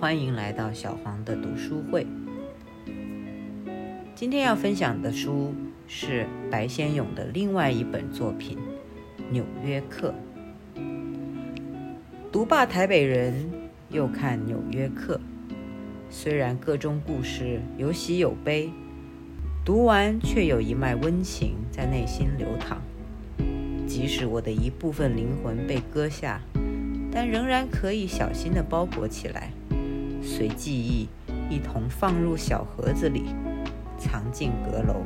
欢迎来到小黄的读书会。今天要分享的书是白先勇的另外一本作品《纽约客》。读罢台北人，又看《纽约客》，虽然各中故事有喜有悲，读完却有一脉温情在内心流淌。即使我的一部分灵魂被割下，但仍然可以小心地包裹起来，随记忆一同放入小盒子里，藏进阁楼。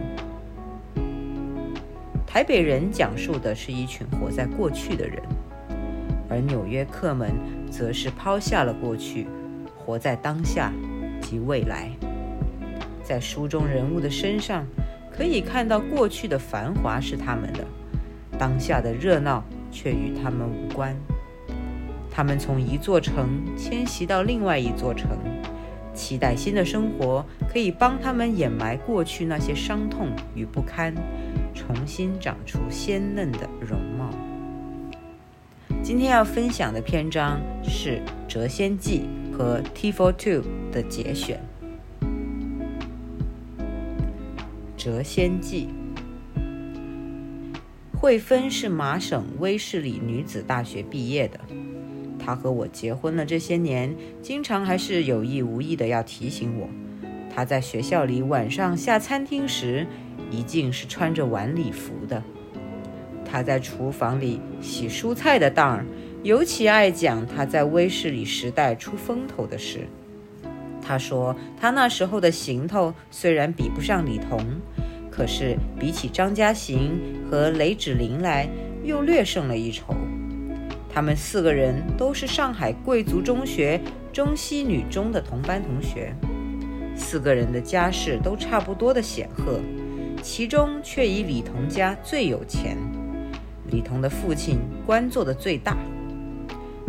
台北人讲述的是一群活在过去的人，而纽约客们则是抛下了过去，活在当下及未来。在书中人物的身上，可以看到过去的繁华是他们的。当下的热闹却与他们无关。他们从一座城迁徙到另外一座城，期待新的生活可以帮他们掩埋过去那些伤痛与不堪，重新长出鲜嫩的容貌。今天要分享的篇章是《谪仙记》和《T for Two》的节选，《谪仙记》。惠芬是麻省威士里女子大学毕业的。他和我结婚了这些年，经常还是有意无意的要提醒我，他在学校里晚上下餐厅时，一定是穿着晚礼服的。他在厨房里洗蔬菜的当儿，尤其爱讲他在威士里时代出风头的事。他说，他那时候的行头虽然比不上李彤。可是比起张家行和雷芷玲来，又略胜了一筹。他们四个人都是上海贵族中学中西女中的同班同学，四个人的家世都差不多的显赫，其中却以李彤家最有钱。李彤的父亲官做的最大。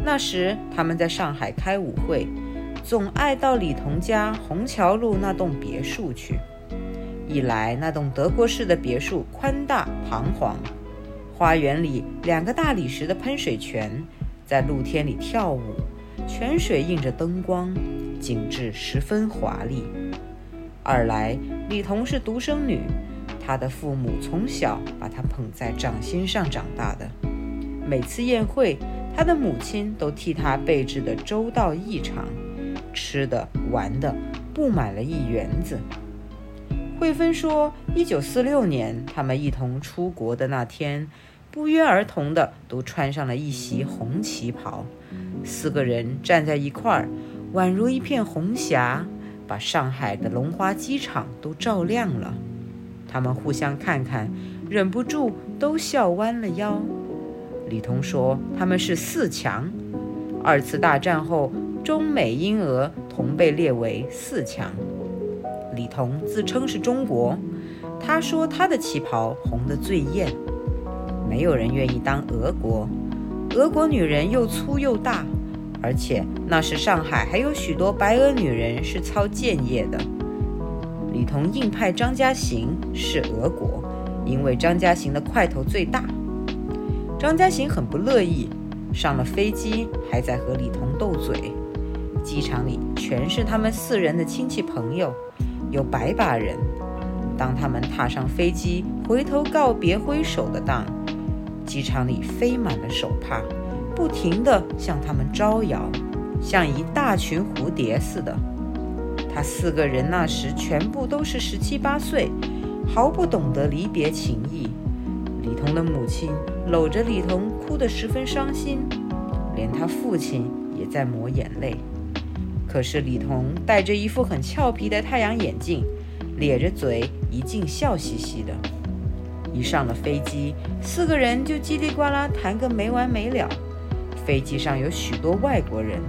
那时他们在上海开舞会，总爱到李彤家虹桥路那栋别墅去。一来，那栋德国式的别墅宽大堂皇，花园里两个大理石的喷水泉在露天里跳舞，泉水映着灯光，景致十分华丽。二来，李彤是独生女，她的父母从小把她捧在掌心上长大的，每次宴会，她的母亲都替她备置的周到异常，吃的玩的布满了一园子。慧芬说：“一九四六年，他们一同出国的那天，不约而同的都穿上了一袭红旗袍，四个人站在一块儿，宛如一片红霞，把上海的龙华机场都照亮了。他们互相看看，忍不住都笑弯了腰。李彤说：他们是四强，二次大战后，中美英俄同被列为四强。”李彤自称是中国，他说他的旗袍红得最艳，没有人愿意当俄国。俄国女人又粗又大，而且那时上海还有许多白俄女人是操剑业的。李彤硬派张家行是俄国，因为张家行的块头最大。张家行很不乐意，上了飞机还在和李彤斗嘴。机场里全是他们四人的亲戚朋友。有百把人，当他们踏上飞机，回头告别挥手的当，机场里飞满了手帕，不停地向他们招摇，像一大群蝴蝶似的。他四个人那时全部都是十七八岁，毫不懂得离别情谊。李彤的母亲搂着李彤，哭得十分伤心，连他父亲也在抹眼泪。可是李彤戴着一副很俏皮的太阳眼镜，咧着嘴，一劲笑嘻嘻的。一上了飞机，四个人就叽里呱啦谈个没完没了。飞机上有许多外国人，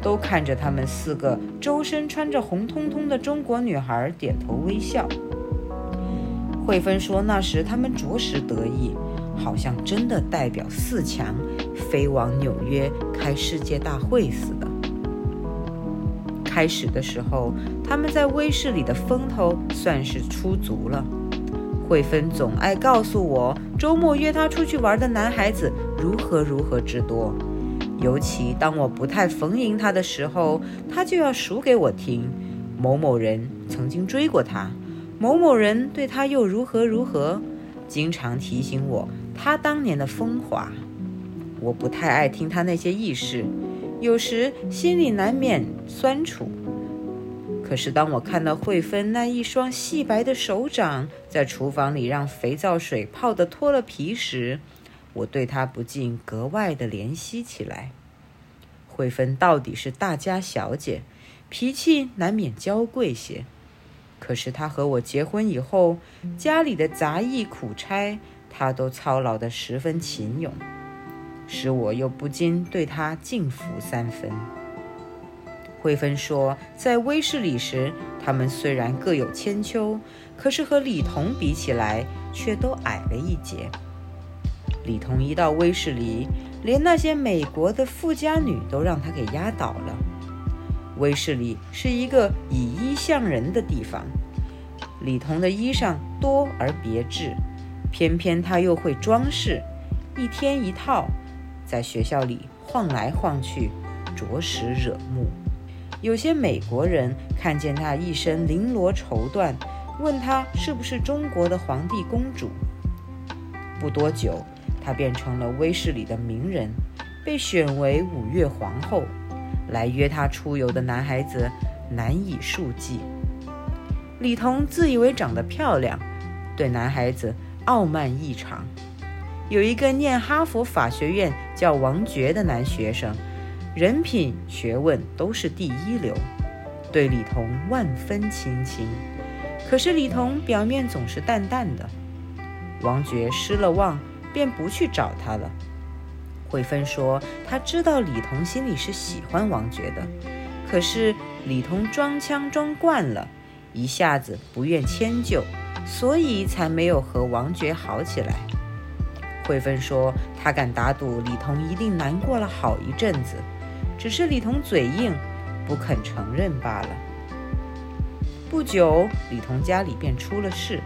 都看着他们四个周身穿着红彤彤的中国女孩点头微笑。慧芬说，那时他们着实得意，好像真的代表四强飞往纽约开世界大会似的。开始的时候，他们在威士里的风头算是出足了。慧芬总爱告诉我，周末约她出去玩的男孩子如何如何之多，尤其当我不太逢迎他的时候，他就要数给我听。某某人曾经追过他，某某人对他又如何如何，经常提醒我他当年的风华。我不太爱听他那些轶事，有时心里难免酸楚。可是当我看到惠芬那一双细白的手掌在厨房里让肥皂水泡得脱了皮时，我对她不禁格外的怜惜起来。惠芬到底是大家小姐，脾气难免娇贵些。可是她和我结婚以后，家里的杂役苦差，她都操劳得十分勤勇，使我又不禁对她敬服三分。慧芬说，在威士里时，他们虽然各有千秋，可是和李彤比起来，却都矮了一截。李彤一到威士里，连那些美国的富家女都让他给压倒了。威士里是一个以衣相人的地方，李彤的衣裳多而别致，偏偏他又会装饰，一天一套，在学校里晃来晃去，着实惹目。有些美国人看见她一身绫罗绸缎，问她是不是中国的皇帝公主。不多久，她便成了威士里的名人，被选为五月皇后。来约她出游的男孩子难以数计。李彤自以为长得漂亮，对男孩子傲慢异常。有一个念哈佛法学院叫王爵的男学生。人品、学问都是第一流，对李彤万分亲亲。可是李彤表面总是淡淡的，王爵失了望，便不去找他了。慧芬说，他知道李彤心里是喜欢王爵的，可是李彤装腔装惯了，一下子不愿迁就，所以才没有和王爵好起来。慧芬说，他敢打赌李彤一定难过了好一阵子。只是李彤嘴硬，不肯承认罢了。不久，李彤家里便出了事，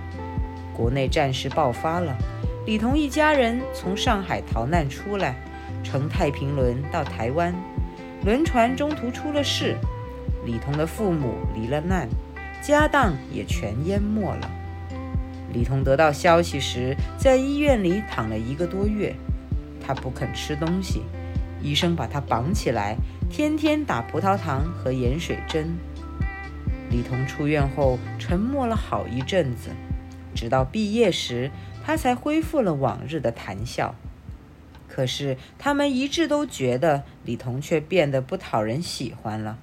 国内战事爆发了。李彤一家人从上海逃难出来，乘太平轮到台湾，轮船中途出了事，李彤的父母离了难，家当也全淹没了。李彤得到消息时，在医院里躺了一个多月，他不肯吃东西。医生把他绑起来，天天打葡萄糖和盐水针。李彤出院后沉默了好一阵子，直到毕业时，他才恢复了往日的谈笑。可是他们一致都觉得李彤却变得不讨人喜欢了。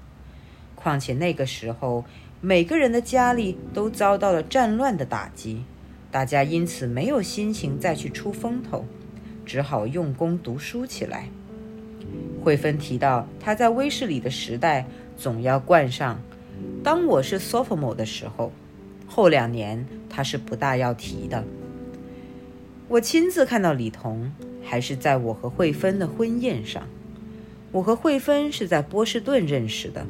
况且那个时候，每个人的家里都遭到了战乱的打击，大家因此没有心情再去出风头，只好用功读书起来。惠芬提到，她在威士里的时代总要冠上“当我是 sophomore 的时候”，后两年她是不大要提的。我亲自看到李彤，还是在我和惠芬的婚宴上。我和惠芬是在波士顿认识的，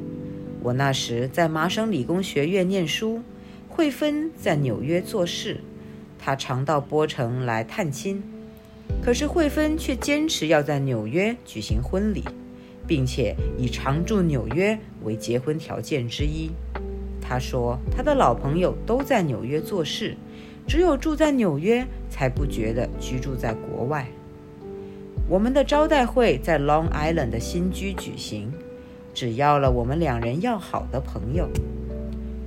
我那时在麻省理工学院念书，惠芬在纽约做事，她常到波城来探亲。可是慧芬却坚持要在纽约举行婚礼，并且以常住纽约为结婚条件之一。她说，她的老朋友都在纽约做事，只有住在纽约才不觉得居住在国外。我们的招待会在 Long Island 的新居举行，只邀了我们两人要好的朋友。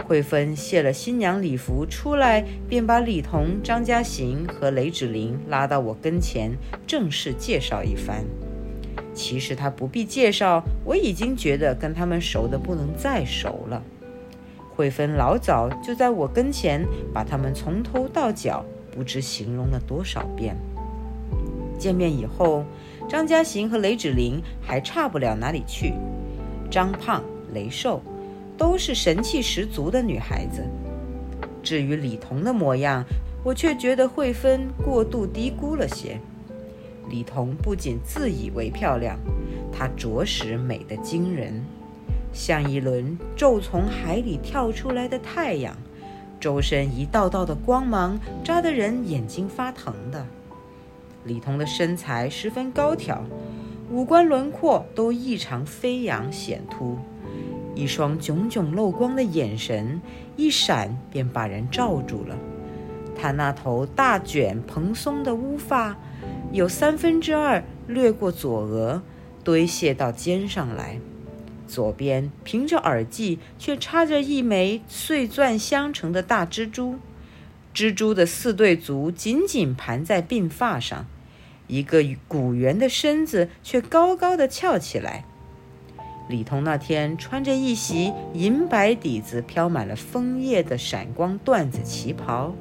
慧芬卸了新娘礼服出来，便把李彤、张嘉行和雷芷玲拉到我跟前，正式介绍一番。其实她不必介绍，我已经觉得跟他们熟得不能再熟了。慧芬老早就在我跟前把他们从头到脚不知形容了多少遍。见面以后，张嘉行和雷芷玲还差不了哪里去，张胖、雷瘦。都是神气十足的女孩子。至于李彤的模样，我却觉得慧芬过度低估了些。李彤不仅自以为漂亮，她着实美得惊人，像一轮骤从海里跳出来的太阳，周身一道道的光芒，扎得人眼睛发疼的。李彤的身材十分高挑，五官轮廓都异常飞扬显突，一双炯炯漏光的眼神一闪便把人罩住了。他那头大卷蓬松的乌发，有三分之二掠过左额，堆卸到肩上来。左边凭着耳际，却插着一枚碎钻镶成的大蜘蛛。蜘蛛的四对足紧紧盘在鬓发上，一个古圆的身子却高高的翘起来。李彤那天穿着一袭银白底子飘满了枫叶的闪光缎子旗袍，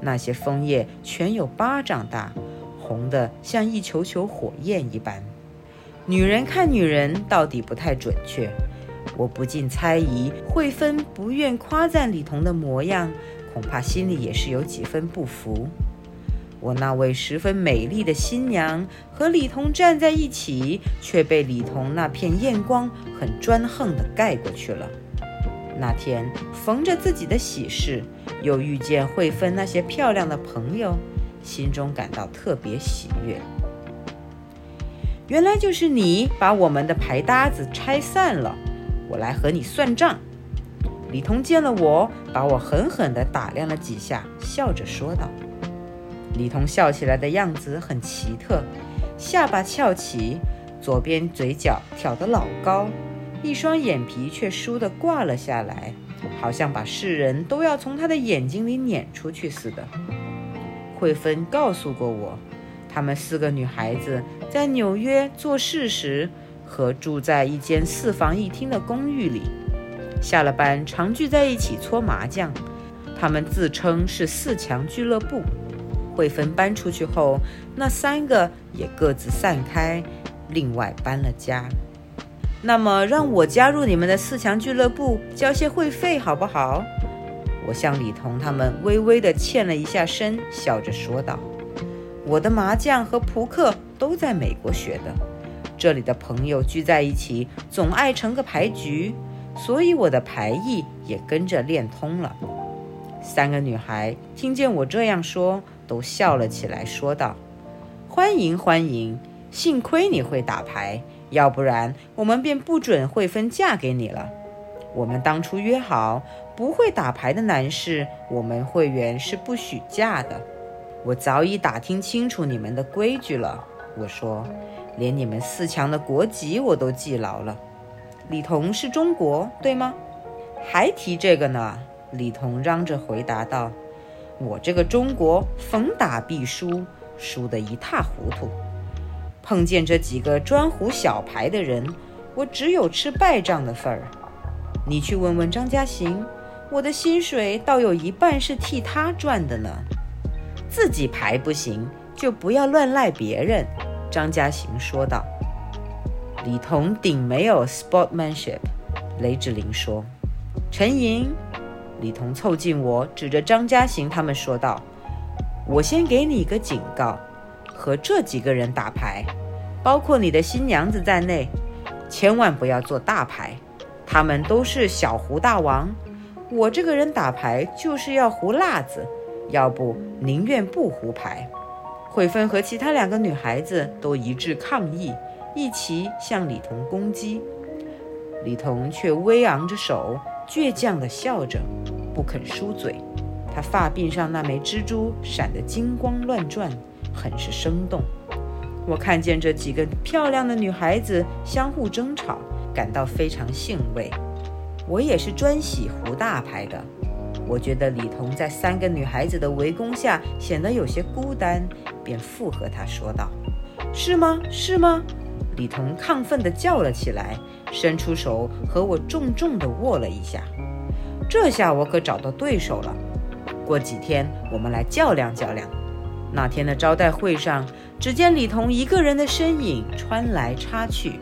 那些枫叶全有巴掌大，红的像一球球火焰一般。女人看女人到底不太准确，我不禁猜疑，慧芬不愿夸赞李彤的模样。恐怕心里也是有几分不服。我那位十分美丽的新娘和李彤站在一起，却被李彤那片艳光很专横地盖过去了。那天逢着自己的喜事，又遇见慧芬那些漂亮的朋友，心中感到特别喜悦。原来就是你把我们的牌搭子拆散了，我来和你算账。李彤见了我，把我狠狠地打量了几下，笑着说道：“李彤笑起来的样子很奇特，下巴翘起，左边嘴角挑得老高，一双眼皮却梳得挂了下来，好像把世人都要从他的眼睛里撵出去似的。”慧芬告诉过我，她们四个女孩子在纽约做事时，和住在一间四房一厅的公寓里。下了班，常聚在一起搓麻将。他们自称是四强俱乐部。慧芬搬出去后，那三个也各自散开，另外搬了家。那么，让我加入你们的四强俱乐部，交些会费，好不好？我向李彤他们微微地欠了一下身，笑着说道：“我的麻将和扑克都在美国学的，这里的朋友聚在一起，总爱成个牌局。”所以我的牌艺也跟着练通了。三个女孩听见我这样说，都笑了起来，说道：“欢迎欢迎！幸亏你会打牌，要不然我们便不准慧芬嫁给你了。我们当初约好，不会打牌的男士，我们会员是不许嫁的。我早已打听清楚你们的规矩了。我说，连你们四强的国籍我都记牢了。”李彤是中国，对吗？还提这个呢？李彤嚷着回答道：“我这个中国逢打必输，输得一塌糊涂。碰见这几个专胡小牌的人，我只有吃败仗的份儿。你去问问张家行，我的薪水倒有一半是替他赚的呢。自己牌不行，就不要乱赖别人。”张家行说道。李彤顶没有 sportsmanship，雷志玲说：“陈莹。”李彤凑近我，指着张家行他们说道：“我先给你一个警告，和这几个人打牌，包括你的新娘子在内，千万不要做大牌。他们都是小胡大王，我这个人打牌就是要胡辣子，要不宁愿不胡牌。”慧芬和其他两个女孩子都一致抗议。一齐向李彤攻击，李彤却微昂着手，倔强地笑着，不肯输嘴。他发鬓上那枚蜘蛛闪得金光乱转，很是生动。我看见这几个漂亮的女孩子相互争吵，感到非常兴味。我也是专喜胡大牌的。我觉得李彤在三个女孩子的围攻下显得有些孤单，便附和她说道：“是吗？是吗？”李彤亢奋地叫了起来，伸出手和我重重地握了一下。这下我可找到对手了。过几天我们来较量较量。那天的招待会上，只见李彤一个人的身影穿来插去，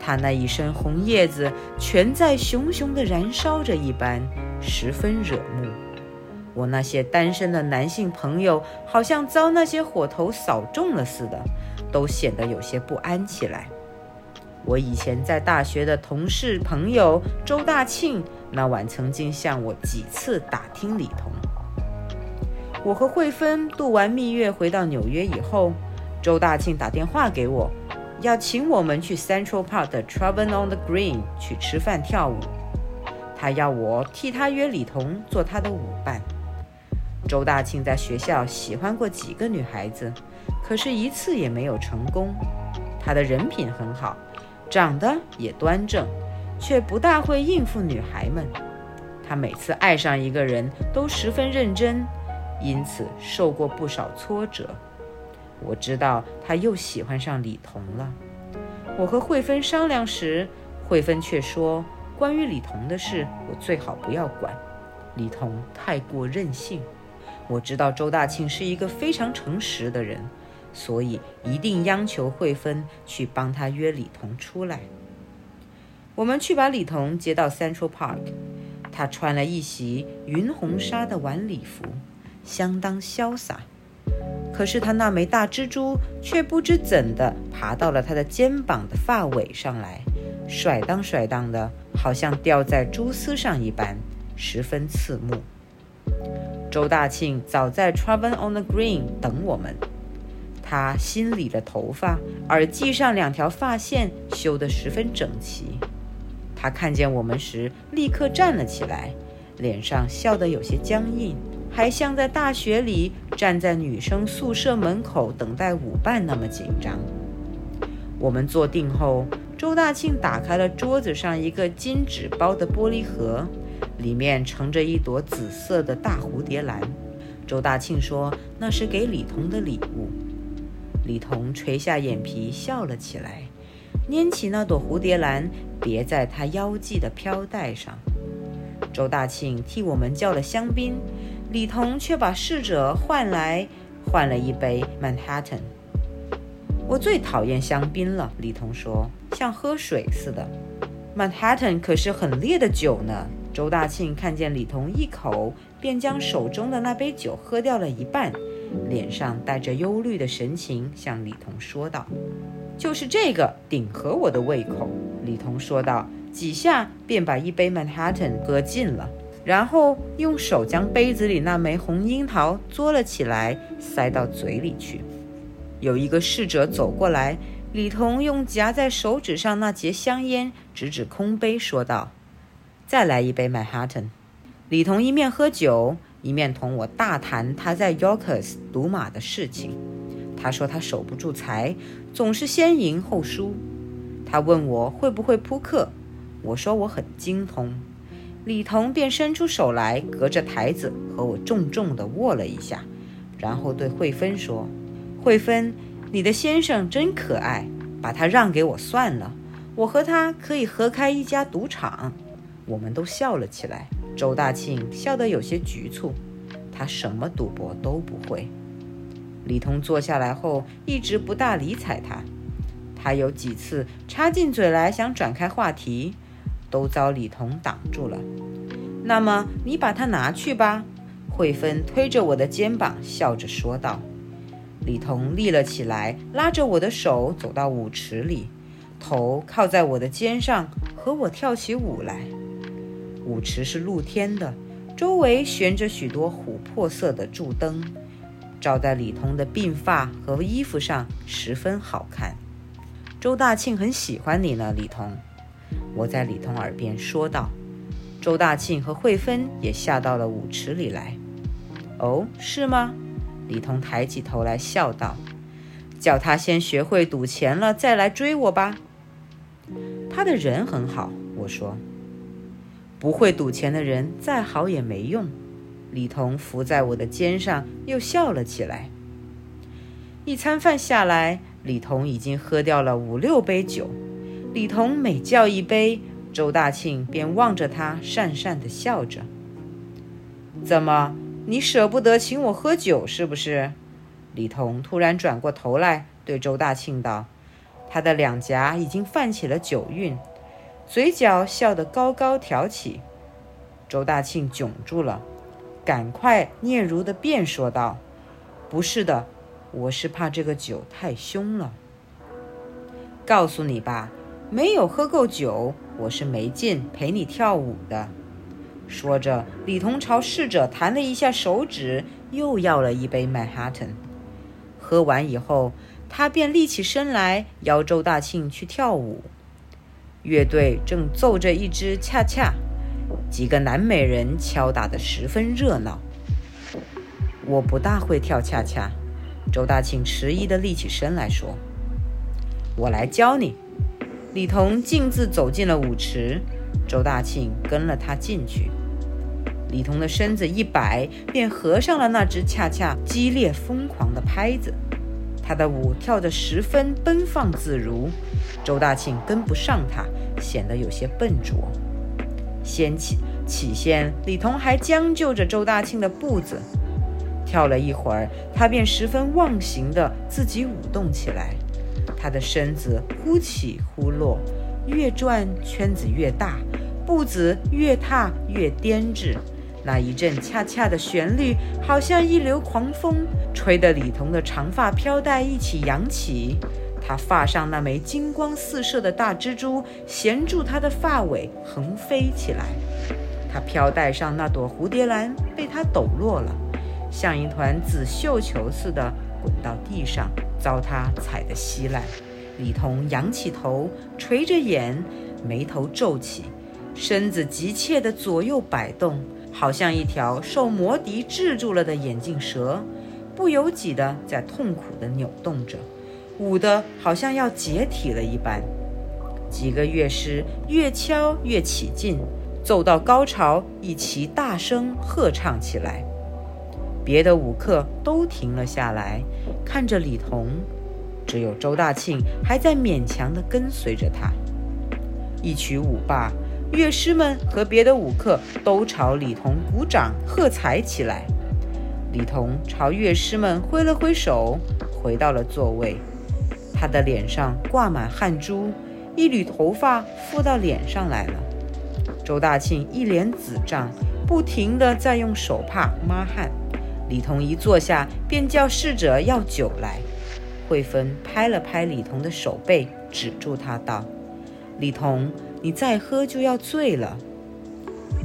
他那一身红叶子全在熊熊地燃烧着一般，十分惹目。我那些单身的男性朋友好像遭那些火头扫中了似的，都显得有些不安起来。我以前在大学的同事朋友周大庆，那晚曾经向我几次打听李彤。我和慧芬度完蜜月回到纽约以后，周大庆打电话给我，要请我们去 Central Park 的 Travel on the Green 去吃饭跳舞。他要我替他约李彤做他的舞伴。周大庆在学校喜欢过几个女孩子，可是一次也没有成功。他的人品很好，长得也端正，却不大会应付女孩们。他每次爱上一个人都十分认真，因此受过不少挫折。我知道他又喜欢上李彤了。我和慧芬商量时，慧芬却说：“关于李彤的事，我最好不要管。李彤太过任性。”我知道周大庆是一个非常诚实的人，所以一定央求慧芬去帮他约李彤出来。我们去把李彤接到 Central Park。他穿了一袭云红纱的晚礼服，相当潇洒。可是他那枚大蜘蛛却不知怎的爬到了他的肩膀的发尾上来，甩荡甩荡的，好像吊在蛛丝上一般，十分刺目。周大庆早在 Travel on the Green 等我们，他新理了头发，耳际上两条发线修得十分整齐。他看见我们时，立刻站了起来，脸上笑得有些僵硬，还像在大学里站在女生宿舍门口等待舞伴那么紧张。我们坐定后，周大庆打开了桌子上一个金纸包的玻璃盒，里面盛着一朵紫色的大蝴蝶兰。周大庆说：“那是给李彤的礼物。”李彤垂下眼皮笑了起来。拈起那朵蝴蝶兰，别在他腰际的飘带上。周大庆替我们叫了香槟，李彤却把侍者换来，换了一杯曼哈顿。我最讨厌香槟了，李彤说，像喝水似的。曼哈顿可是很烈的酒呢。周大庆看见李彤一口便将手中的那杯酒喝掉了一半，脸上带着忧虑的神情，向李彤说道。就是这个顶合我的胃口，李彤说道，几下便把一杯曼哈顿喝尽了，然后用手将杯子里那枚红樱桃嘬了起来，塞到嘴里去。有一个侍者走过来，李彤用夹在手指上那截香烟指指空杯，说道：“再来一杯曼哈顿。”李彤一面喝酒，一面同我大谈他在 Yorkers 赌马的事情。他说他守不住财，总是先赢后输。他问我会不会扑克，我说我很精通。李彤便伸出手来，隔着台子和我重重地握了一下，然后对慧芬说：“慧芬，你的先生真可爱，把他让给我算了，我和他可以合开一家赌场。”我们都笑了起来。周大庆笑得有些局促，他什么赌博都不会。李彤坐下来后，一直不大理睬他。他有几次插进嘴来想转开话题，都遭李彤挡住了。那么你把它拿去吧。慧芬推着我的肩膀，笑着说道。李彤立了起来，拉着我的手走到舞池里，头靠在我的肩上，和我跳起舞来。舞池是露天的，周围悬着许多琥珀色的柱灯。照在李彤的鬓发和衣服上，十分好看。周大庆很喜欢你呢，李彤。我在李彤耳边说道。周大庆和慧芬也下到了舞池里来。哦，是吗？李彤抬起头来笑道：“叫他先学会赌钱了，再来追我吧。”他的人很好，我说。不会赌钱的人再好也没用。李彤伏在我的肩上，又笑了起来。一餐饭下来，李彤已经喝掉了五六杯酒。李彤每叫一杯，周大庆便望着他，讪讪地笑着。怎么，你舍不得请我喝酒是不是？李彤突然转过头来，对周大庆道：“他的两颊已经泛起了酒晕，嘴角笑得高高挑起。”周大庆窘住了。赶快！嗫嚅的便说道：“不是的，我是怕这个酒太凶了。告诉你吧，没有喝够酒，我是没劲陪你跳舞的。”说着，李彤朝侍者弹了一下手指，又要了一杯曼哈顿。喝完以后，他便立起身来，邀周大庆去跳舞。乐队正奏着一支恰恰，几个南美人敲打得十分热闹。我不大会跳恰恰，周大庆迟疑地立起身来说：“我来教你。”李彤径自走进了舞池，周大庆跟了他进去。李彤的身子一摆，便合上了那只恰恰激烈疯狂的拍子。他的舞跳得十分奔放自如，周大庆跟不上他，显得有些笨拙。先起起先，李彤还将就着周大庆的步子，跳了一会儿，他便十分忘形地自己舞动起来。他的身子忽起忽落，越转圈子越大，步子越踏越颠致。那一阵恰恰的旋律，好像一流狂风，吹得李彤的长发飘带一起扬起。他发上那枚金光四射的大蜘蛛衔住他的发尾，横飞起来。他飘带上那朵蝴蝶兰被他抖落了，像一团紫绣球似的滚到地上。遭他踩得稀烂，李彤仰起头，垂着眼，眉头皱起，身子急切地左右摆动，好像一条受魔笛制住了的眼镜蛇，不由己地在痛苦地扭动着，舞得好像要解体了一般。几个乐师越敲越起劲，奏到高潮，一齐大声喝唱起来。别的舞客都停了下来，看着李彤，只有周大庆还在勉强地跟随着他。一曲舞罢，乐师们和别的舞客都朝李彤鼓掌喝彩起来。李彤朝乐师们挥了挥手，回到了座位。他的脸上挂满汗珠，一缕头发附到脸上来了。周大庆一脸紫胀，不停地在用手帕抹汗。李彤一坐下，便叫侍者要酒来。慧芬拍了拍李彤的手背，止住他道：“李彤，你再喝就要醉了。”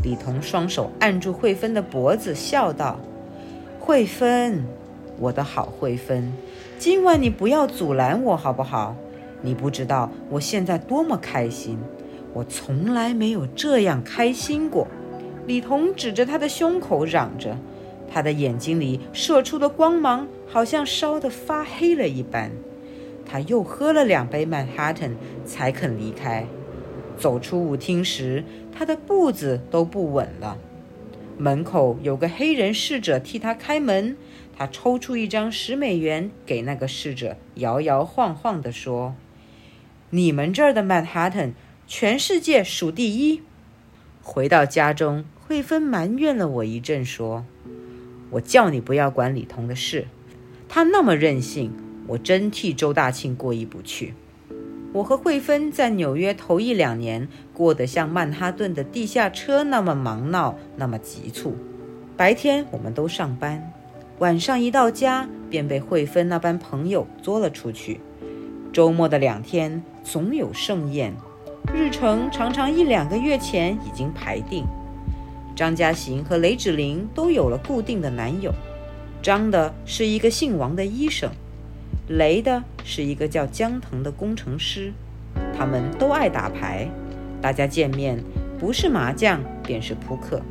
李彤双手按住慧芬的脖子，笑道：“慧芬，我的好慧芬，今晚你不要阻拦我好不好？你不知道我现在多么开心，我从来没有这样开心过。”李彤指着他的胸口嚷着。他的眼睛里射出的光芒，好像烧得发黑了一般。他又喝了两杯曼哈顿，才肯离开。走出舞厅时，他的步子都不稳了。门口有个黑人侍者替他开门，他抽出一张十美元给那个侍者，摇摇晃晃地说：“你们这儿的曼哈顿，全世界数第一。”回到家中，慧芬埋怨了我一阵，说。我叫你不要管李彤的事，他那么任性，我真替周大庆过意不去。我和慧芬在纽约头一两年过得像曼哈顿的地下车那么忙闹，那么急促。白天我们都上班，晚上一到家便被慧芬那班朋友捉了出去。周末的两天总有盛宴，日程常常一两个月前已经排定。张嘉行和雷芷玲都有了固定的男友，张的是一个姓王的医生，雷的是一个叫江腾的工程师。他们都爱打牌，大家见面不是麻将便是扑克。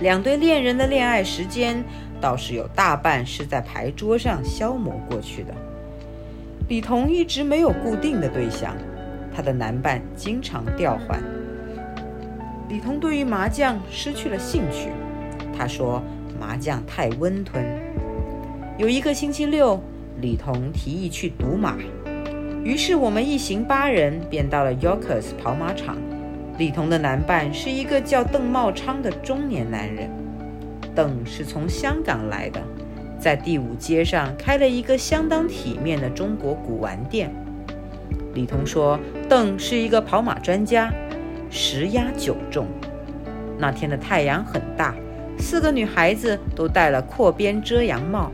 两对恋人的恋爱时间倒是有大半是在牌桌上消磨过去的。李彤一直没有固定的对象，她的男伴经常调换。李彤对于麻将失去了兴趣，他说麻将太温吞。有一个星期六，李彤提议去赌马，于是我们一行八人便到了 Yorkers 跑马场。李彤的男伴是一个叫邓茂昌的中年男人，邓是从香港来的，在第五街上开了一个相当体面的中国古玩店。李彤说，邓是一个跑马专家。十压九中。那天的太阳很大，四个女孩子都戴了阔边遮阳帽。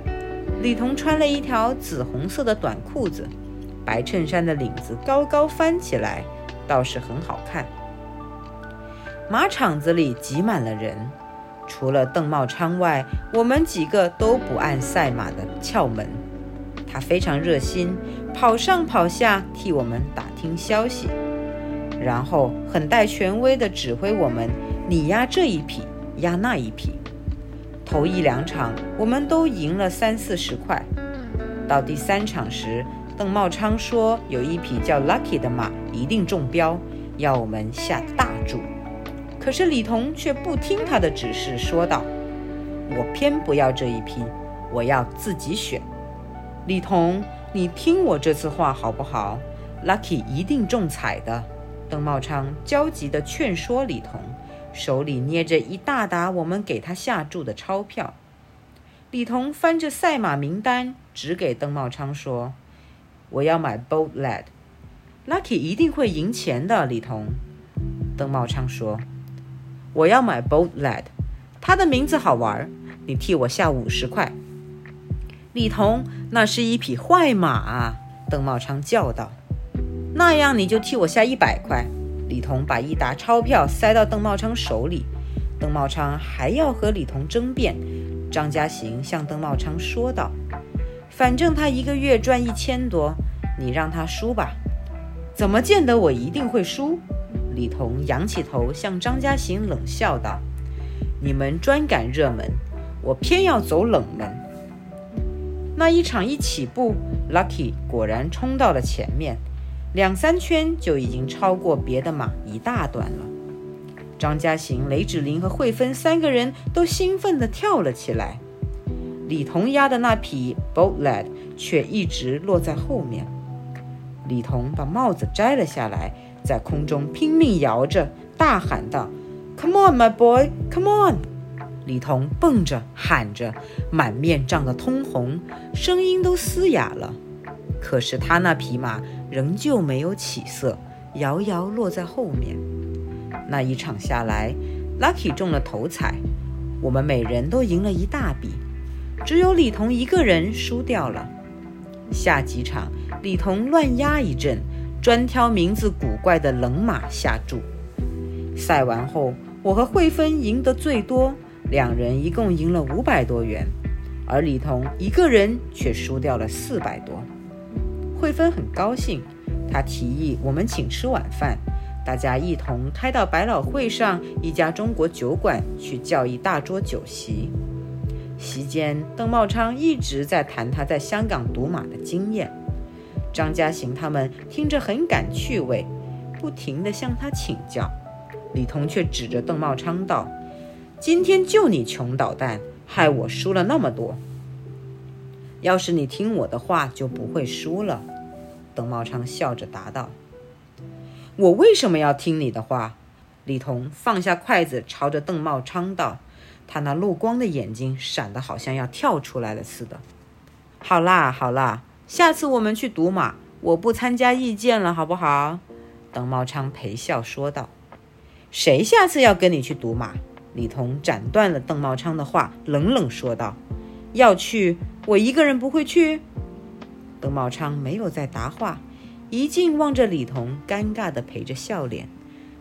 李彤穿了一条紫红色的短裤子，白衬衫的领子高高翻起来，倒是很好看。马场子里挤满了人，除了邓茂昌外，我们几个都不按赛马的窍门。他非常热心，跑上跑下替我们打听消息，然后很带权威地指挥我们：“你压这一匹，压那一匹。”头一两场我们都赢了三四十块，到第三场时，邓茂昌说有一匹叫 Lucky 的马一定中标，要我们下大注。可是李彤却不听他的指示，说道：“我偏不要这一匹，我要自己选。”李彤，你听我这次话好不好？Lucky 一定中彩的。邓茂昌焦急地劝说李彤，手里捏着一大沓我们给他下注的钞票。李彤翻着赛马名单，指给邓茂昌说：“我要买 Bold Lad，Lucky 一定会赢钱的。”李彤，邓茂昌说：“我要买 Bold Lad，他的名字好玩，你替我下五十块。”李彤，那是一匹坏马！邓茂昌叫道。那样你就替我下一百块。李彤把一沓钞票塞到邓茂昌手里。邓茂昌还要和李彤争辩。张家行向邓茂昌说道：“反正他一个月赚一千多，你让他输吧。”怎么见得我一定会输？李彤仰起头向张家行冷笑道：“你们专赶热门，我偏要走冷门。”那一场一起步，Lucky 果然冲到了前面，两三圈就已经超过别的马一大段了。张家行、雷芷玲和慧芬三个人都兴奋地跳了起来。李彤压的那匹 Bold Lad 却一直落在后面。李彤把帽子摘了下来，在空中拼命摇着，大喊道：“Come on, my boy, come on！” 李彤蹦着喊着，满面涨得通红，声音都嘶哑了。可是他那匹马仍旧没有起色，遥遥落在后面。那一场下来，Lucky 中了头彩，我们每人都赢了一大笔，只有李彤一个人输掉了。下几场，李彤乱压一阵，专挑名字古怪的冷马下注。赛完后，我和慧芬赢得最多。两人一共赢了五百多元，而李彤一个人却输掉了四百多。慧芬很高兴，她提议我们请吃晚饭，大家一同开到百老汇上一家中国酒馆去叫一大桌酒席。席间，邓茂昌一直在谈他在香港赌马的经验，张家行他们听着很感趣味，不停地向他请教。李彤却指着邓茂昌道。今天就你穷捣蛋，害我输了那么多。要是你听我的话，就不会输了。”邓茂昌笑着答道。“我为什么要听你的话？”李彤放下筷子，朝着邓茂昌道，他那漏光的眼睛闪得好像要跳出来了似的。“好啦，好啦，下次我们去赌马，我不参加意见了，好不好？”邓茂昌陪笑说道。“谁下次要跟你去赌马？”李彤斩断了邓茂昌的话，冷冷说道：“要去，我一个人不会去。”邓茂昌没有再答话，一劲望着李彤，尴尬地陪着笑脸。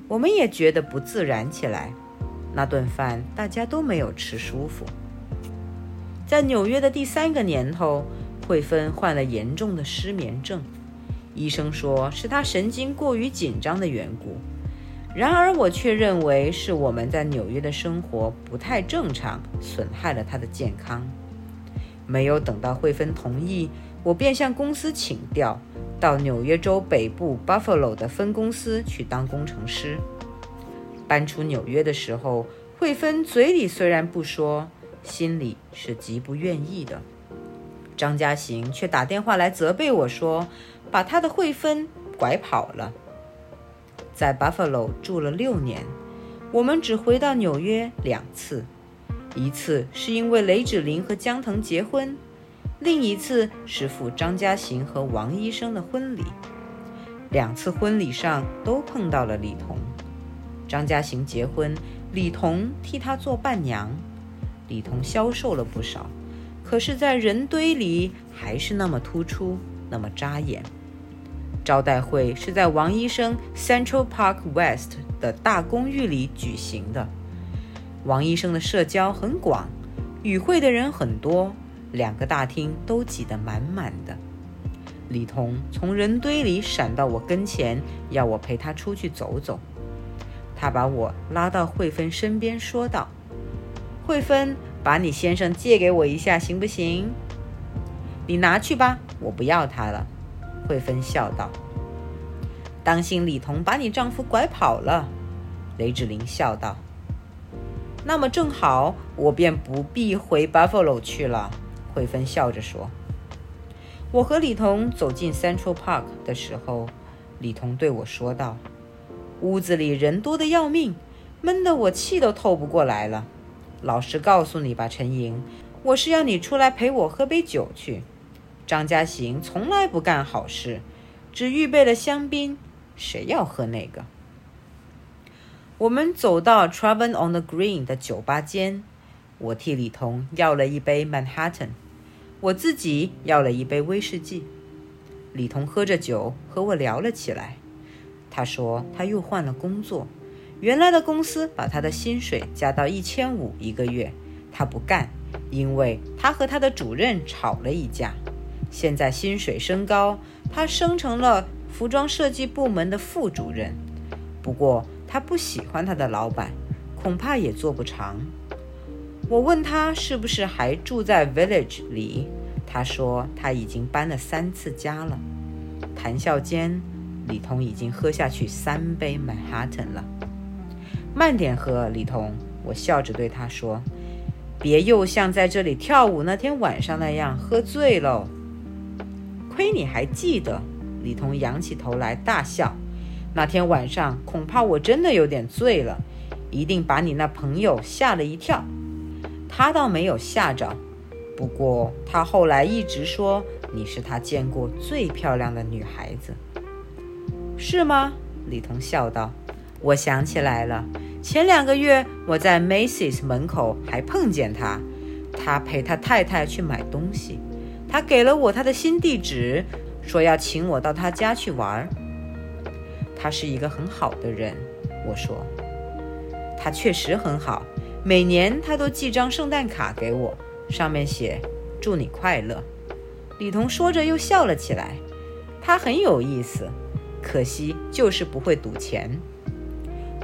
我们也觉得不自然起来。那顿饭大家都没有吃舒服。在纽约的第三个年头，慧芬患了严重的失眠症，医生说是她神经过于紧张的缘故。然而，我却认为是我们在纽约的生活不太正常，损害了他的健康。没有等到慧芬同意，我便向公司请调，到纽约州北部 Buffalo 的分公司去当工程师。搬出纽约的时候，慧芬嘴里虽然不说，心里是极不愿意的。张家行却打电话来责备我说，把他的慧芬拐跑了。在 Buffalo 住了六年，我们只回到纽约两次，一次是因为雷芷玲和江腾结婚，另一次是赴张家行和王医生的婚礼。两次婚礼上都碰到了李彤。张家行结婚，李彤替他做伴娘。李彤消瘦了不少，可是，在人堆里还是那么突出，那么扎眼。招待会是在王医生 Central Park West 的大公寓里举行的。王医生的社交很广，与会的人很多，两个大厅都挤得满满的。李彤从人堆里闪到我跟前，要我陪他出去走走。他把我拉到慧芬身边，说道：“慧芬，把你先生借给我一下，行不行？”“你拿去吧，我不要他了。”慧芬笑道。“当心李彤把你丈夫拐跑了。”雷志玲笑道。“那么正好，我便不必回 Buffalo 去了。”慧芬笑着说。我和李彤走进 Central Park 的时候，李彤对我说道：“屋子里人多的要命，闷得我气都透不过来了。老实告诉你吧，陈莹，我是要你出来陪我喝杯酒去。张家行从来不干好事，只预备了香槟，谁要喝那个？”我们走到 Traven on the Green 的酒吧间，我替李彤要了一杯 Manhattan。我自己要了一杯威士忌，李彤喝着酒和我聊了起来。他说他又换了工作，原来的公司把他的薪水加到一千五一个月，他不干，因为他和他的主任吵了一架。现在薪水升高，他升成了服装设计部门的副主任。不过他不喜欢他的老板，恐怕也做不长。我问他是不是还住在 Village 里，他说他已经搬了三次家了。谈笑间，李彤已经喝下去三杯 Manhattan 了。慢点喝，李彤。我笑着对他说：“别又像在这里跳舞那天晚上那样喝醉喽。”亏你还记得，李彤仰起头来大笑。那天晚上恐怕我真的有点醉了，一定把你那朋友吓了一跳。他倒没有吓着，不过他后来一直说你是他见过最漂亮的女孩子，是吗？李彤笑道。我想起来了，前两个月我在 Macy's 门口还碰见他，他陪他太太去买东西，他给了我他的新地址，说要请我到他家去玩。他是一个很好的人，我说，他确实很好。每年他都寄张圣诞卡给我，上面写“祝你快乐”。李彤说着又笑了起来。他很有意思，可惜就是不会赌钱。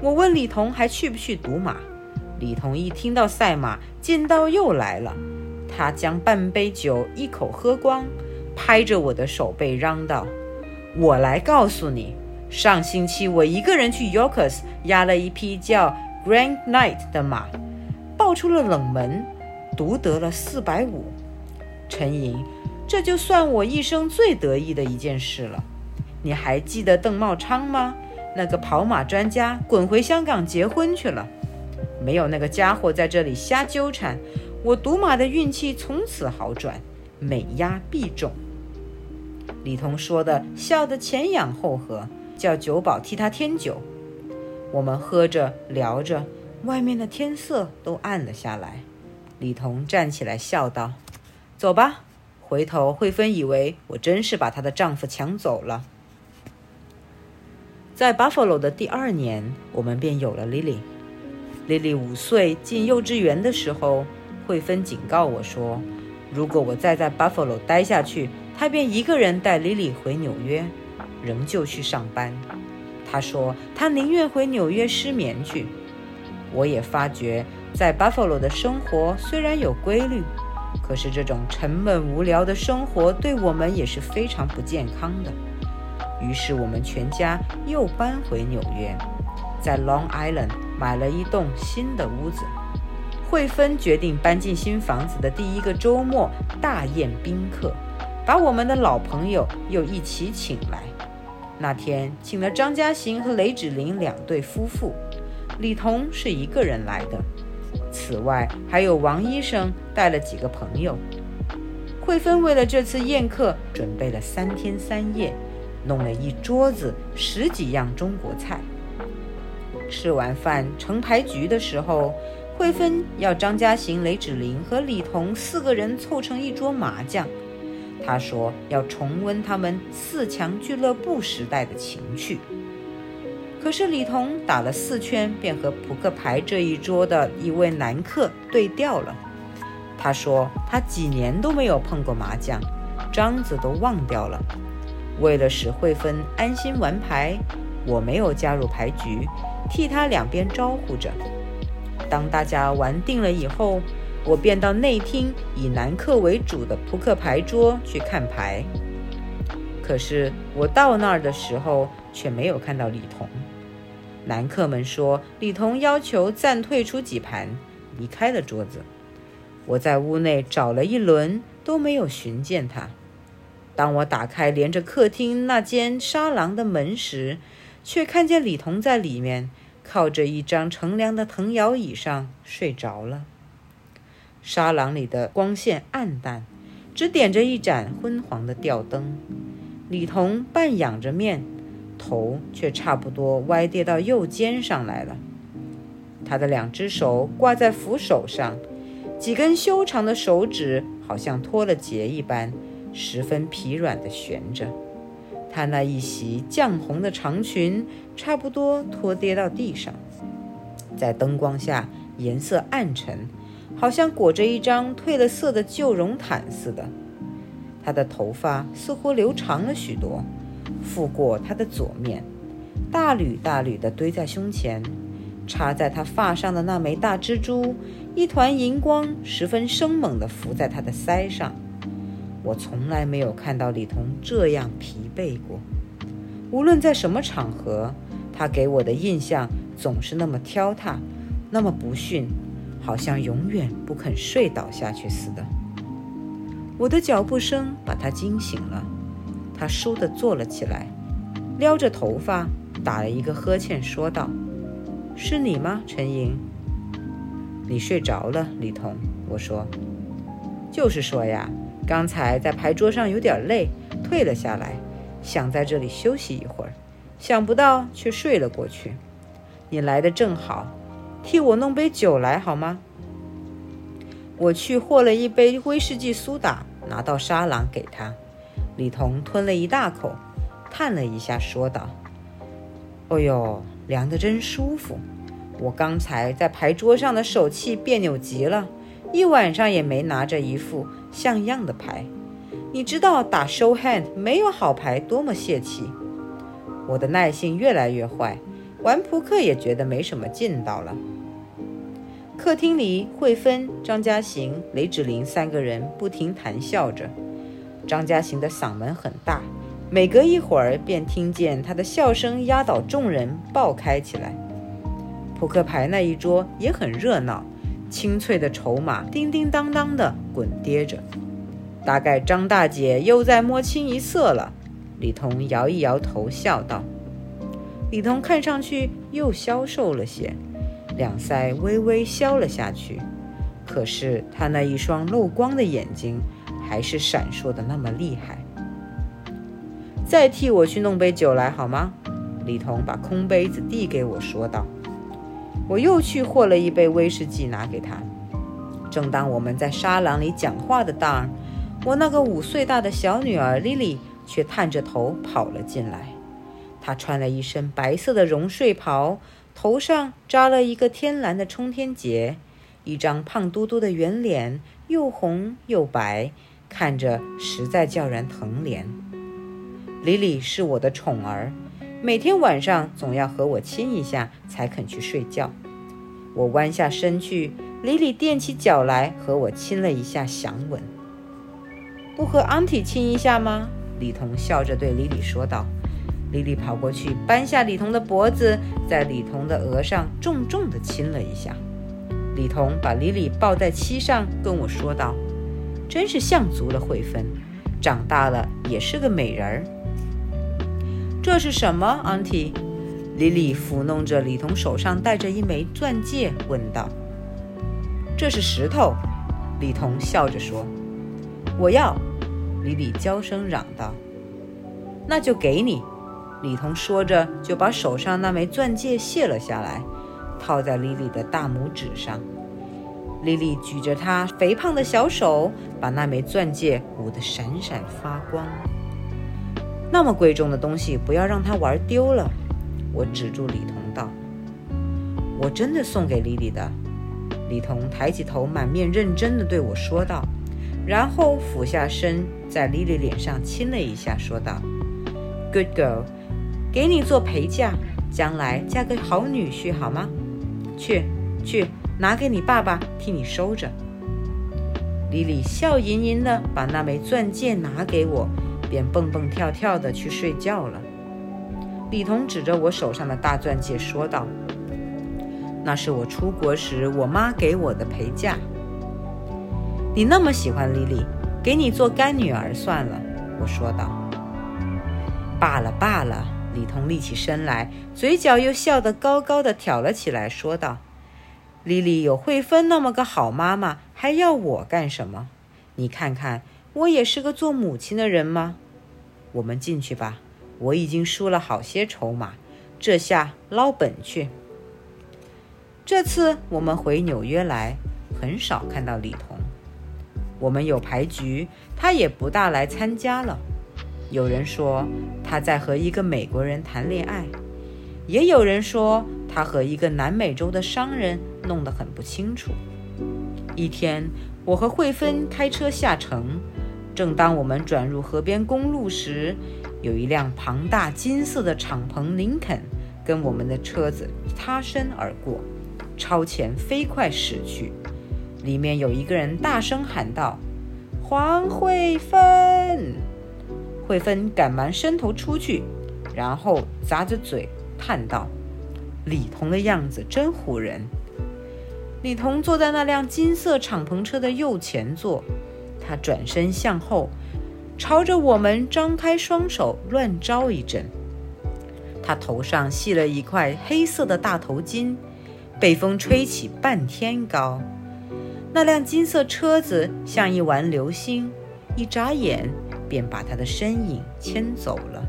我问李彤还去不去赌马？李彤一听到赛马，劲道又来了。他将半杯酒一口喝光，拍着我的手背嚷道：“我来告诉你，上星期我一个人去 Yorkers 押了一匹叫 Grand Knight 的马。”爆出了冷门，独得了四百五。陈莹，这就算我一生最得意的一件事了。你还记得邓茂昌吗？那个跑马专家滚回香港结婚去了。没有那个家伙在这里瞎纠缠，我赌马的运气从此好转，每押必中。李彤说的，笑得前仰后合，叫酒保替他添酒。我们喝着聊着。外面的天色都暗了下来，李彤站起来笑道：“走吧，回头慧芬以为我真是把她的丈夫抢走了。”在 Buffalo 的第二年，我们便有了 Lily。Lily 五岁进幼稚园的时候，慧芬警告我说：“如果我再在 Buffalo 待下去，她便一个人带 Lily 回纽约，仍旧去上班。”他说：“他宁愿回纽约失眠去。”我也发觉，在 Buffalo 的生活虽然有规律，可是这种沉闷无聊的生活对我们也是非常不健康的。于是我们全家又搬回纽约，在 Long Island 买了一栋新的屋子。慧芬决定搬进新房子的第一个周末大宴宾客，把我们的老朋友又一起请来。那天请了张嘉行和雷芷玲两对夫妇。李彤是一个人来的，此外还有王医生带了几个朋友。慧芬为了这次宴客准备了三天三夜，弄了一桌子十几样中国菜。吃完饭成牌局的时候，慧芬要张家行、雷芷玲和李彤四个人凑成一桌麻将。他说要重温他们四强俱乐部时代的情趣。可是李彤打了四圈，便和扑克牌这一桌的一位男客对调了。他说他几年都没有碰过麻将，章子都忘掉了。为了使慧芬安心玩牌，我没有加入牌局，替他两边招呼着。当大家玩定了以后，我便到内厅以男客为主的扑克牌桌去看牌。可是我到那儿的时候，却没有看到李彤。男客们说，李彤要求暂退出几盘，离开了桌子。我在屋内找了一轮，都没有寻见他。当我打开连着客厅那间沙廊的门时，却看见李彤在里面靠着一张乘凉的藤摇椅上睡着了。沙廊里的光线暗淡，只点着一盏昏黄的吊灯。李彤半仰着面，头却差不多歪跌到右肩上来了。他的两只手挂在扶手上，几根修长的手指好像脱了节一般，十分疲软地悬着。他那一袭绛红的长裙差不多脱跌到地上，在灯光下颜色暗沉，好像裹着一张褪了色的旧绒毯似的。他的头发似乎留长了许多，覆过他的左面，大缕大缕地堆在胸前。插在他发上的那枚大蜘蛛，一团银光，十分生猛地浮在他的腮上。我从来没有看到李彤这样疲惫过。无论在什么场合，他给我的印象总是那么挑剔，那么不驯，好像永远不肯睡倒下去似的。我的脚步声把他惊醒了，他倏地坐了起来，撩着头发，打了一个呵欠，说道：“是你吗，陈莹？你睡着了，李彤。”我说：“就是说呀，刚才在牌桌上有点累，退了下来，想在这里休息一会儿，想不到却睡了过去。你来的正好，替我弄杯酒来好吗？”我去和了一杯威士忌苏打，拿到沙朗给他。李彤吞了一大口，叹了一下，说道：“哦呦，凉得真舒服！我刚才在牌桌上的手气别扭极了，一晚上也没拿着一副像样的牌。你知道打 show hand 没有好牌多么泄气。我的耐性越来越坏，玩扑克也觉得没什么劲道了。”客厅里，慧芬、张嘉行、雷芷玲三个人不停谈笑着。张嘉行的嗓门很大，每隔一会儿便听见他的笑声压倒众人，爆开起来。扑克牌那一桌也很热闹，清脆的筹码叮叮当当的滚跌着。大概张大姐又在摸清一色了。李彤摇一摇头，笑道：“李彤看上去又消瘦了些。”两腮微微消了下去，可是他那一双漏光的眼睛还是闪烁的那么厉害。再替我去弄杯酒来好吗？李彤把空杯子递给我说道。我又去和了一杯威士忌拿给他。正当我们在沙廊里讲话的当儿，我那个五岁大的小女儿莉莉却探着头跑了进来。她穿了一身白色的绒睡袍。头上扎了一个天蓝的冲天结，一张胖嘟嘟的圆脸，又红又白，看着实在叫人疼怜。李李是我的宠儿，每天晚上总要和我亲一下才肯去睡觉。我弯下身去，李李踮起脚来和我亲了一下，响吻。不和 Auntie 亲一下吗？李彤笑着对李李说道。莉莉跑过去，扳下李彤的脖子，在李彤的额上重重地亲了一下。李彤把莉莉抱在膝上，跟我说道：“真是像足了慧芬，长大了也是个美人儿。”这是什么，Auntie？莉莉抚弄着李彤手上戴着一枚钻戒，问道：“这是石头。”李彤笑着说：“我要。”莉莉娇声嚷道：“那就给你。”李彤说着，就把手上那枚钻戒卸了下来，套在莉莉的大拇指上。莉莉举着她肥胖的小手，把那枚钻戒捂得闪闪发光。那么贵重的东西，不要让它玩丢了。我止住李彤道：“我真的送给莉莉的。”李彤抬起头，满面认真地对我说道，然后俯下身，在莉莉脸上亲了一下，说道：“Good girl，给你做陪嫁，将来嫁个好女婿，好吗？去，去，拿给你爸爸，替你收着。”莉莉笑盈盈地把那枚钻戒拿给我，便蹦蹦跳跳地去睡觉了。李彤指着我手上的大钻戒说道：“那是我出国时我妈给我的陪嫁。你那么喜欢莉莉，给你做干女儿算了。”我说道。“罢了罢了。”李彤立起身来，嘴角又笑得高高的挑了起来，说道：“丽丽有慧芬那么个好妈妈，还要我干什么？你看看，我也是个做母亲的人吗？我们进去吧。”我已经输了好些筹码，这下捞本去。这次我们回纽约来，很少看到李彤。我们有牌局，他也不大来参加了。有人说他在和一个美国人谈恋爱，也有人说他和一个南美洲的商人弄得很不清楚。一天，我和慧芬开车下城，正当我们转入河边公路时。有一辆庞大金色的敞篷林肯跟我们的车子擦身而过，超前飞快驶去。里面有一个人大声喊道：“黄慧芬！”慧芬赶忙伸头出去，然后咂着嘴叹道：“李彤的样子真唬人。”李彤坐在那辆金色敞篷车的右前座，他转身向后。朝着我们张开双手，乱招一阵。他头上系了一块黑色的大头巾，被风吹起半天高。那辆金色车子像一丸流星，一眨眼便把他的身影牵走了。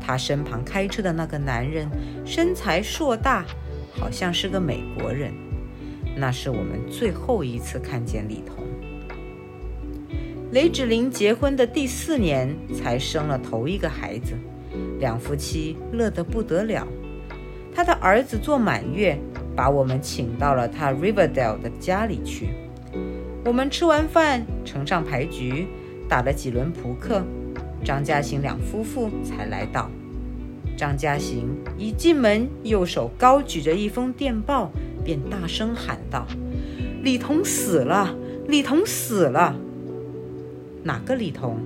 他身旁开车的那个男人身材硕大，好像是个美国人。那是我们最后一次看见李彤。雷芷玲结婚的第四年才生了头一个孩子，两夫妻乐得不得了。他的儿子做满月，把我们请到了他 Riverdale 的家里去。我们吃完饭，呈上牌局，打了几轮扑克，张家行两夫妇才来到。张家行一进门，右手高举着一封电报，便大声喊道：“李彤死了！李彤死了！”哪个李彤？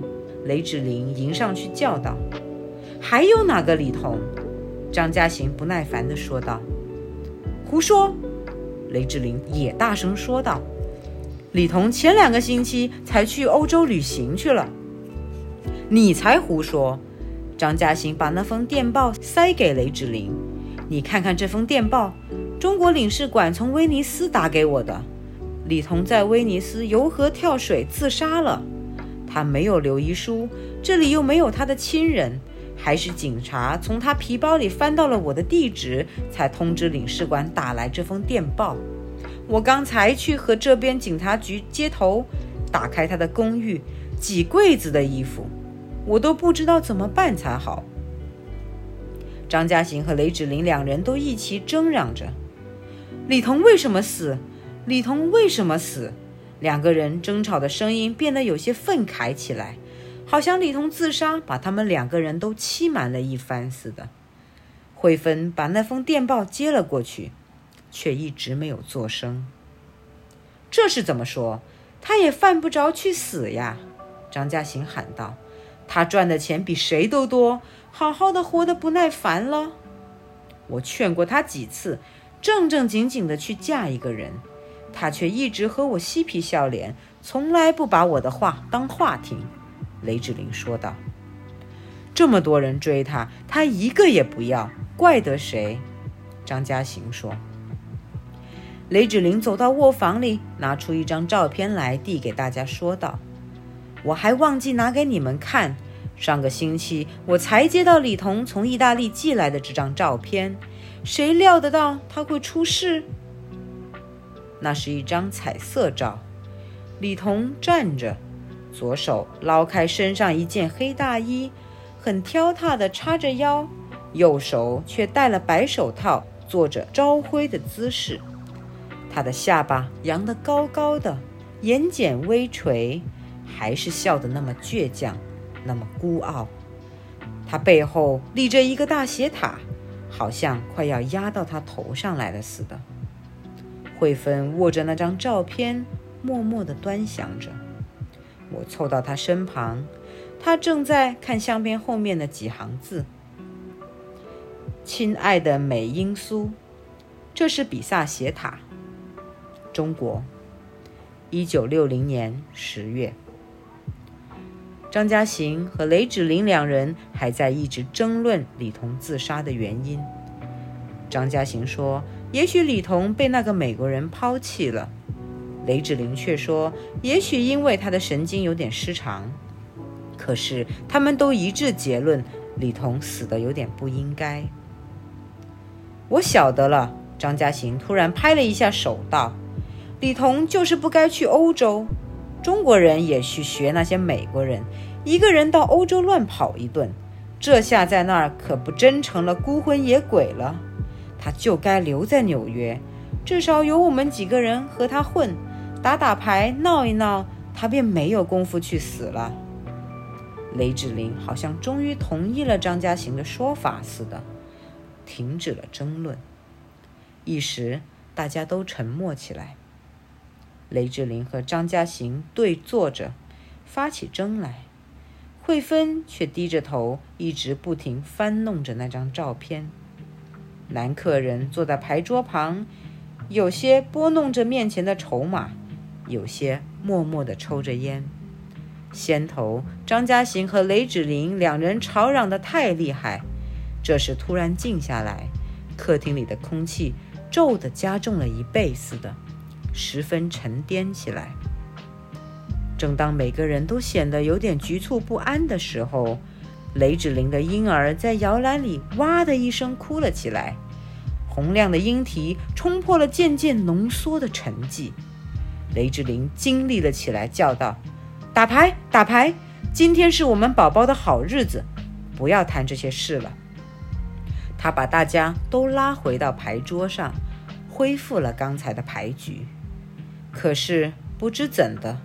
雷芷玲迎上去叫道：“还有哪个李彤？”张家行不耐烦地说道：“胡说！”雷芷玲也大声说道：“李彤前两个星期才去欧洲旅行去了。”你才胡说！张家行把那封电报塞给雷芷玲：“你看看这封电报，中国领事馆从威尼斯打给我的。李彤在威尼斯游河跳水自杀了。”他没有留遗书，这里又没有他的亲人，还是警察从他皮包里翻到了我的地址，才通知领事馆打来这封电报。我刚才去和这边警察局接头，打开他的公寓，几柜子的衣服，我都不知道怎么办才好。张家行和雷芷玲两人都一起争嚷着：“李彤为什么死？李彤为什么死？”两个人争吵的声音变得有些愤慨起来，好像李彤自杀把他们两个人都欺瞒了一番似的。慧芬把那封电报接了过去，却一直没有作声。这是怎么说？他也犯不着去死呀！张家行喊道：“他赚的钱比谁都多，好好的活得不耐烦了。我劝过他几次，正正经经的去嫁一个人。”他却一直和我嬉皮笑脸，从来不把我的话当话听。”雷志玲说道。“这么多人追他，他一个也不要，怪得谁？”张嘉行说。雷志玲走到卧房里，拿出一张照片来，递给大家，说道：“我还忘记拿给你们看，上个星期我才接到李彤从意大利寄来的这张照片，谁料得到他会出事？”那是一张彩色照，李彤站着，左手捞开身上一件黑大衣，很挑剔地叉着腰，右手却戴了白手套，做着招挥的姿势。他的下巴扬得高高的，眼睑微垂，还是笑得那么倔强，那么孤傲。他背后立着一个大斜塔，好像快要压到他头上来了似的。慧芬握着那张照片，默默地端详着。我凑到他身旁，他正在看相片后面的几行字：“亲爱的美英苏，这是比萨斜塔，中国，一九六零年十月。”张家行和雷芷玲两人还在一直争论李彤自杀的原因。张家行说：“也许李彤被那个美国人抛弃了。”雷芷玲却说：“也许因为他的神经有点失常。”可是他们都一致结论，李彤死的有点不应该。我晓得了。张家行突然拍了一下手，道：“李彤就是不该去欧洲。中国人也去学那些美国人，一个人到欧洲乱跑一顿，这下在那儿可不真成了孤魂野鬼了。他就该留在纽约，至少有我们几个人和他混。”打打牌，闹一闹，他便没有功夫去死了。雷志玲好像终于同意了张家行的说法似的，停止了争论。一时，大家都沉默起来。雷志玲和张家行对坐着，发起争来。慧芬却低着头，一直不停翻弄着那张照片。男客人坐在牌桌旁，有些拨弄着面前的筹码。有些默默地抽着烟，先头张家行和雷志玲两人吵嚷得太厉害，这时突然静下来，客厅里的空气骤地加重了一倍似的，十分沉淀起来。正当每个人都显得有点局促不安的时候，雷芷玲的婴儿在摇篮里哇的一声哭了起来，洪亮的莺啼冲破了渐渐浓缩的沉寂。雷志玲惊立了起来，叫道：“打牌，打牌！今天是我们宝宝的好日子，不要谈这些事了。”他把大家都拉回到牌桌上，恢复了刚才的牌局。可是不知怎的，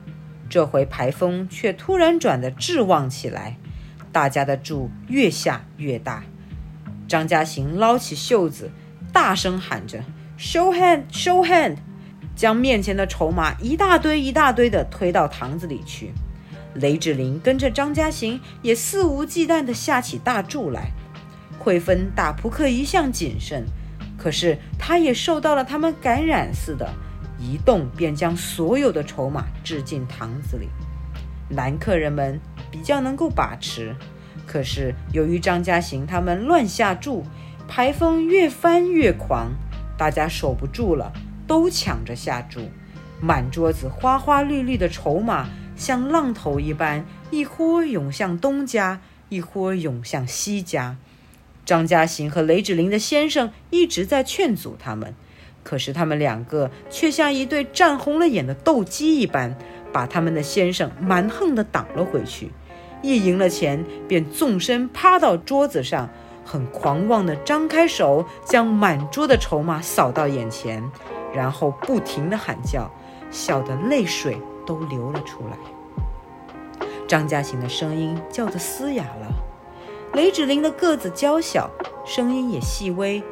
这回牌风却突然转得滞望起来，大家的注越下越大。张家行捞起袖子，大声喊着：“Show hand, show hand！” 将面前的筹码一大堆一大堆的推到堂子里去，雷志玲跟着张家行也肆无忌惮地下起大注来。慧芬打扑克一向谨慎，可是她也受到了他们感染似的，一动便将所有的筹码掷进堂子里。男客人们比较能够把持，可是由于张家行他们乱下注，牌风越翻越狂，大家守不住了。都抢着下注，满桌子花花绿绿的筹码像浪头一般，一豁涌向东家，一豁涌向西家。张家行和雷志玲的先生一直在劝阻他们，可是他们两个却像一对战红了眼的斗鸡一般，把他们的先生蛮横地挡了回去。一赢了钱，便纵身趴到桌子上，很狂妄地张开手，将满桌的筹码扫到眼前。然后不停地喊叫，笑得泪水都流了出来。张家行的声音叫得嘶哑了，雷芷玲的个子娇小，声音也细微，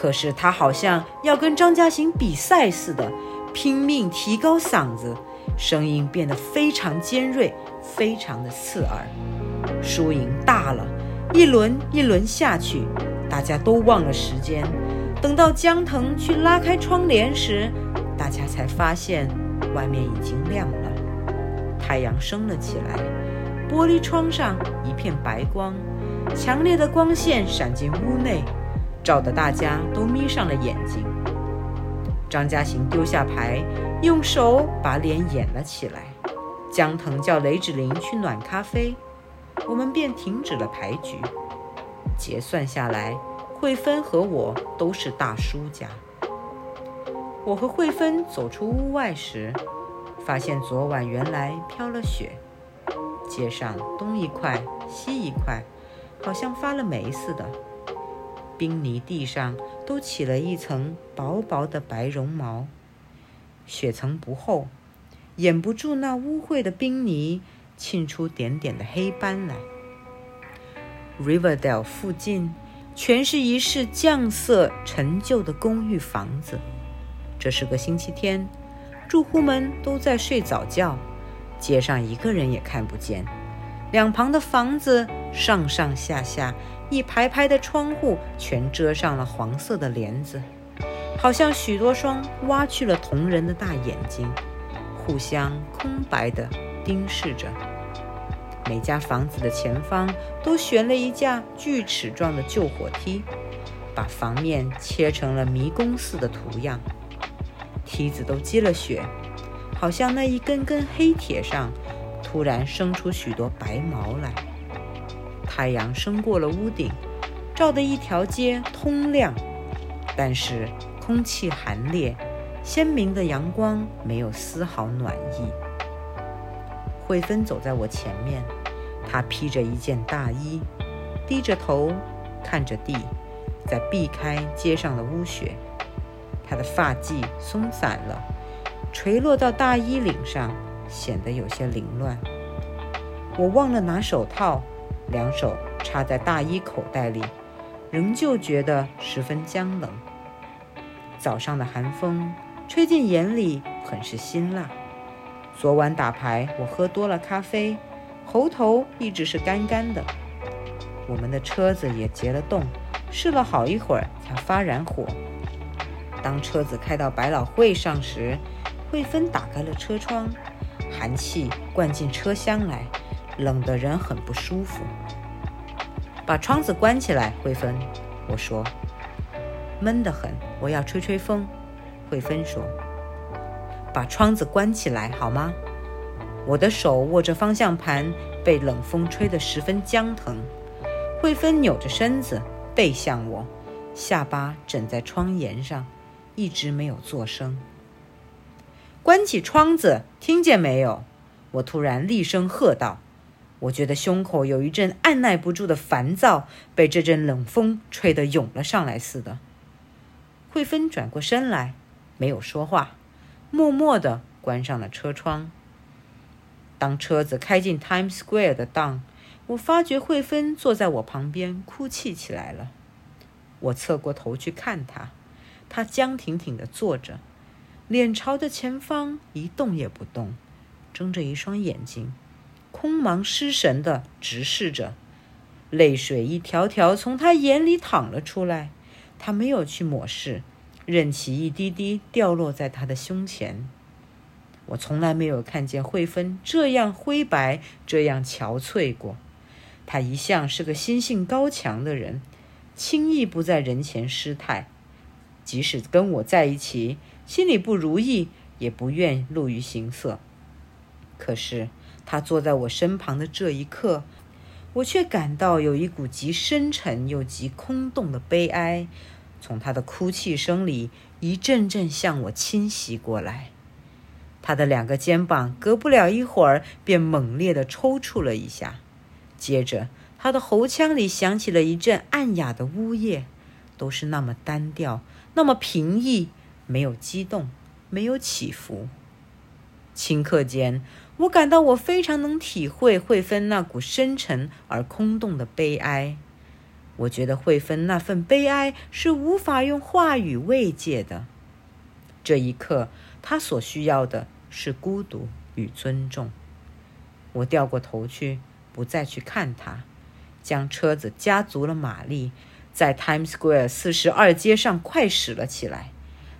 可是他好像要跟张家行比赛似的，拼命提高嗓子，声音变得非常尖锐，非常的刺耳。输赢大了，一轮一轮下去，大家都忘了时间。等到江腾去拉开窗帘时，大家才发现外面已经亮了，太阳升了起来，玻璃窗上一片白光，强烈的光线闪进屋内，照得大家都眯上了眼睛。张家行丢下牌，用手把脸掩了起来。江腾叫雷志玲去暖咖啡，我们便停止了牌局。结算下来。慧芬和我都是大输家。我和慧芬走出屋外时，发现昨晚原来飘了雪，街上东一块西一块，好像发了霉似的。冰泥地上都起了一层薄薄的白绒毛，雪层不厚，掩不住那污秽的冰泥沁出点点的黑斑来。Riverdale 附近全是一室酱色陈旧的公寓房子。这是个星期天，住户们都在睡早觉，街上一个人也看不见。两旁的房子上上下下一排排的窗户全遮上了黄色的帘子，好像许多双挖去了瞳仁的大眼睛，互相空白地盯视着。每家房子的前方都悬了一架锯齿状的旧火梯，把房面切成了迷宫似的图样。梯子都积了雪，好像那一根根黑铁上突然生出许多白毛来。太阳升过了屋顶，照得一条街通亮，但是空气寒冽，鲜明的阳光没有丝毫暖意。慧芬走在我前面，她披着一件大衣，低着头看着地，在避开街上的污雪。她的发髻松散了，垂落到大衣领上，显得有些凌乱。我忘了拿手套，两手插在大衣口袋里，仍旧觉得十分僵冷。早上的寒风吹进眼里，很是辛辣。昨晚打牌，我喝多了咖啡，喉头一直是干干的。我们的车子也结了冻，试了好一会儿才发燃火。当车子开到百老汇上时，慧芬打开了车窗，寒气灌进车厢来，冷的人很不舒服。把窗子关起来，慧芬，我说。闷得很，我要吹吹风。慧芬说。把窗子关起来好吗？我的手握着方向盘，被冷风吹得十分僵疼。慧芬扭着身子背向我，下巴枕在窗沿上。一直没有作声。关起窗子，听见没有？我突然厉声喝道。我觉得胸口有一阵按耐不住的烦躁，被这阵冷风吹得涌了上来似的。慧芬转过身来，没有说话，默默地关上了车窗。当车子开进 Times Square 的当，我发觉慧芬坐在我旁边哭泣起来了。我侧过头去看她。她僵挺挺地坐着，脸朝着前方，一动也不动，睁着一双眼睛，空茫失神的直视着。泪水一条条从他眼里淌了出来，他没有去抹拭，任其一滴滴掉落在他的胸前。我从来没有看见慧芬这样灰白，这样憔悴过。他一向是个心性高强的人，轻易不在人前失态。即使跟我在一起，心里不如意，也不愿露于形色。可是他坐在我身旁的这一刻，我却感到有一股极深沉又极空洞的悲哀，从他的哭泣声里一阵阵向我侵袭过来。他的两个肩膀隔不了一会儿便猛烈地抽搐了一下，接着他的喉腔里响起了一阵暗哑的呜咽，都是那么单调。那么平易，没有激动，没有起伏。顷刻间，我感到我非常能体会慧芬那股深沉而空洞的悲哀。我觉得慧芬那份悲哀是无法用话语慰藉的。这一刻，她所需要的是孤独与尊重。我掉过头去，不再去看她，将车子加足了马力。在 Times Square 四十二街上快驶了起来。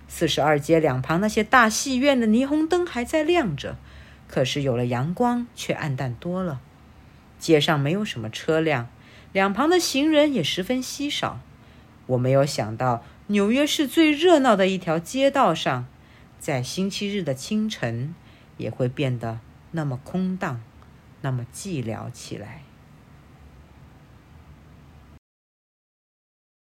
四十二街两旁那些大戏院的霓虹灯还在亮着，可是有了阳光却暗淡多了。街上没有什么车辆，两旁的行人也十分稀少。我没有想到纽约市最热闹的一条街道上，在星期日的清晨也会变得那么空荡，那么寂寥起来。